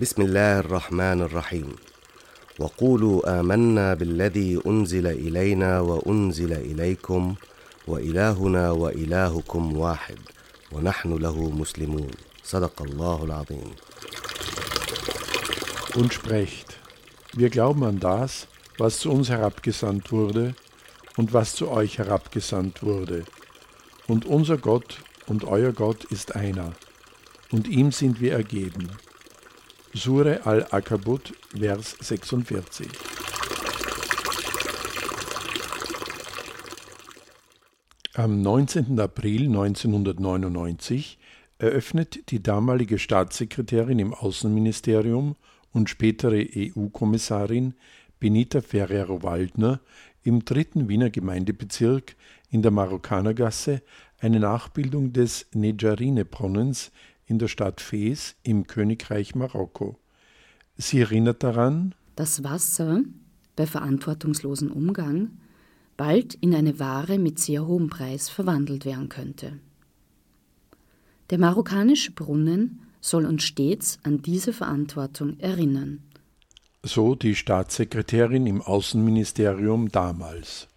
بسم الله الرحمن الرحيم وقولوا آمنا بالذي أنزل إلينا وأنزل إليكم وإلهنا وإلهكم واحد ونحن له مسلمون صدق الله العظيم Und sprecht, wir glauben an das, was zu uns herabgesandt wurde und was zu euch herabgesandt wurde. Und unser Gott und euer Gott ist einer, und ihm sind wir ergeben. Sure al-Akabut, Vers 46. Am 19. April 1999 eröffnet die damalige Staatssekretärin im Außenministerium und spätere EU-Kommissarin Benita Ferrero-Waldner im dritten Wiener Gemeindebezirk in der Marokkanergasse eine Nachbildung des Nejarine-Brunnens in der Stadt Fes im Königreich Marokko. Sie erinnert daran, dass Wasser bei verantwortungslosem Umgang bald in eine Ware mit sehr hohem Preis verwandelt werden könnte. Der marokkanische Brunnen soll uns stets an diese Verantwortung erinnern. So die Staatssekretärin im Außenministerium damals.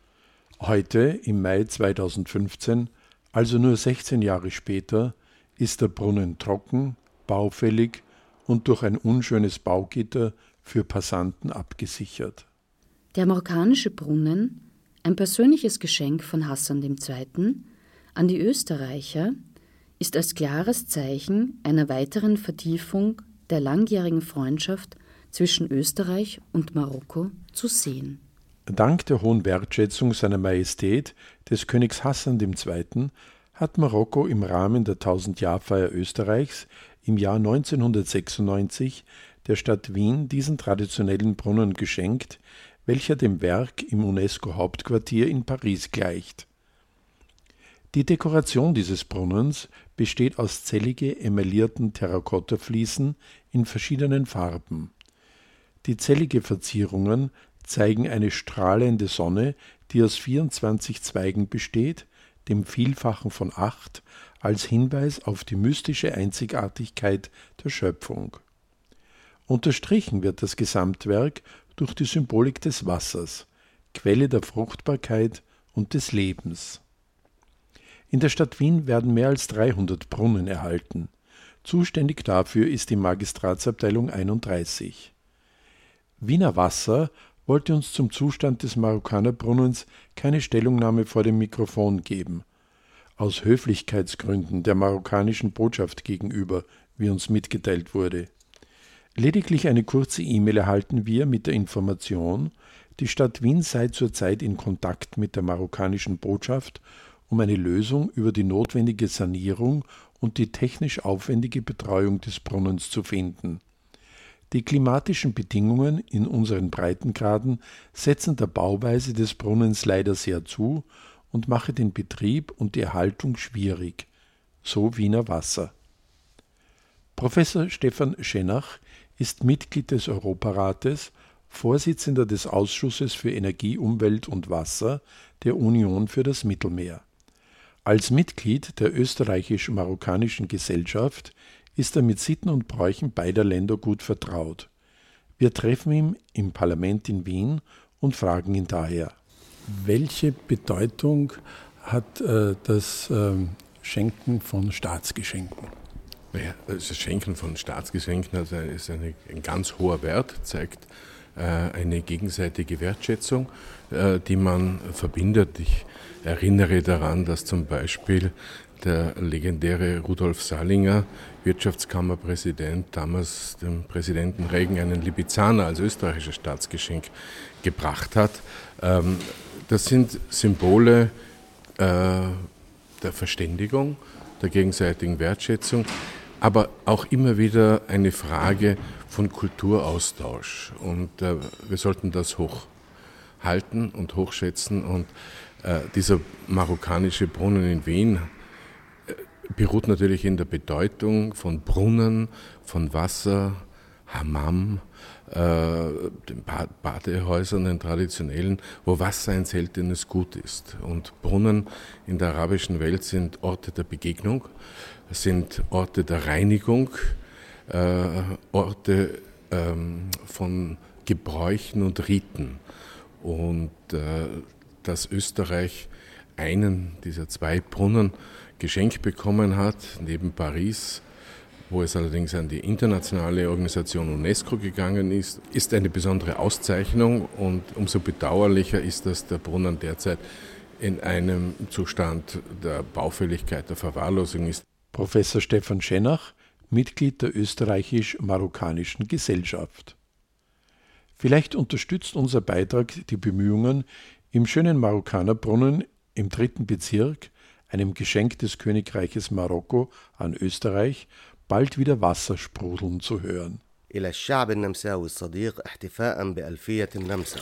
Heute, im Mai 2015, also nur 16 Jahre später, ist der Brunnen trocken, baufällig und durch ein unschönes Baugitter für Passanten abgesichert. Der marokkanische Brunnen, ein persönliches Geschenk von Hassan II. an die Österreicher, ist als klares Zeichen einer weiteren Vertiefung der langjährigen Freundschaft zwischen Österreich und Marokko zu sehen. Dank der hohen Wertschätzung seiner Majestät des Königs Hassan II hat Marokko im Rahmen der Tausendjahrfeier Österreichs im Jahr 1996 der Stadt Wien diesen traditionellen Brunnen geschenkt, welcher dem Werk im UNESCO-Hauptquartier in Paris gleicht. Die Dekoration dieses Brunnens besteht aus zellige emaillierten Terrakottafliesen in verschiedenen Farben. Die zellige Verzierungen zeigen eine strahlende Sonne, die aus 24 Zweigen besteht dem Vielfachen von acht, als Hinweis auf die mystische Einzigartigkeit der Schöpfung. Unterstrichen wird das Gesamtwerk durch die Symbolik des Wassers, Quelle der Fruchtbarkeit und des Lebens. In der Stadt Wien werden mehr als 300 Brunnen erhalten. Zuständig dafür ist die Magistratsabteilung 31. Wiener Wasser wollte uns zum Zustand des Marokkanerbrunnens keine Stellungnahme vor dem Mikrofon geben. Aus Höflichkeitsgründen der marokkanischen Botschaft gegenüber, wie uns mitgeteilt wurde. Lediglich eine kurze E-Mail erhalten wir mit der Information, die Stadt Wien sei zurzeit in Kontakt mit der marokkanischen Botschaft, um eine Lösung über die notwendige Sanierung und die technisch aufwendige Betreuung des Brunnens zu finden. Die klimatischen Bedingungen in unseren Breitengraden setzen der Bauweise des Brunnens leider sehr zu und machen den Betrieb und die Erhaltung schwierig. So Wiener Wasser. Professor Stefan Schenach ist Mitglied des Europarates, Vorsitzender des Ausschusses für Energie, Umwelt und Wasser der Union für das Mittelmeer. Als Mitglied der österreichisch-marokkanischen Gesellschaft ist er mit Sitten und Bräuchen beider Länder gut vertraut. Wir treffen ihn im Parlament in Wien und fragen ihn daher. Welche Bedeutung hat äh, das äh, Schenken von Staatsgeschenken? Naja, das Schenken von Staatsgeschenken also ist eine, ein ganz hoher Wert, zeigt äh, eine gegenseitige Wertschätzung, äh, die man verbindet. Ich erinnere daran, dass zum Beispiel der legendäre Rudolf Salinger, Wirtschaftskammerpräsident, damals dem Präsidenten Regen einen Libizzaner als österreichisches Staatsgeschenk gebracht hat. Ähm, das sind Symbole äh, der Verständigung, der gegenseitigen Wertschätzung, aber auch immer wieder eine Frage von Kulturaustausch. Und äh, wir sollten das hochhalten und hochschätzen. Und äh, dieser marokkanische Brunnen in Wien beruht natürlich in der Bedeutung von Brunnen, von Wasser, Hammam, äh, den Badehäusern, den traditionellen, wo Wasser ein seltenes Gut ist. Und Brunnen in der arabischen Welt sind Orte der Begegnung, sind Orte der Reinigung, äh, Orte ähm, von Gebräuchen und Riten. Und äh, dass Österreich einen dieser zwei Brunnen geschenkt bekommen hat, neben Paris, wo es allerdings an die internationale Organisation UNESCO gegangen ist, ist eine besondere Auszeichnung und umso bedauerlicher ist, dass der Brunnen derzeit in einem Zustand der Baufälligkeit, der Verwahrlosung ist. Professor Stefan Schenach, Mitglied der österreichisch-marokkanischen Gesellschaft. Vielleicht unterstützt unser Beitrag die Bemühungen, im schönen Marokkanerbrunnen im dritten Bezirk, einem Geschenk des Königreiches Marokko an Österreich, bald wieder Wasser sprudeln zu hören. إلى الشعب النمساوي الصديق احتفاء بألفية النمسا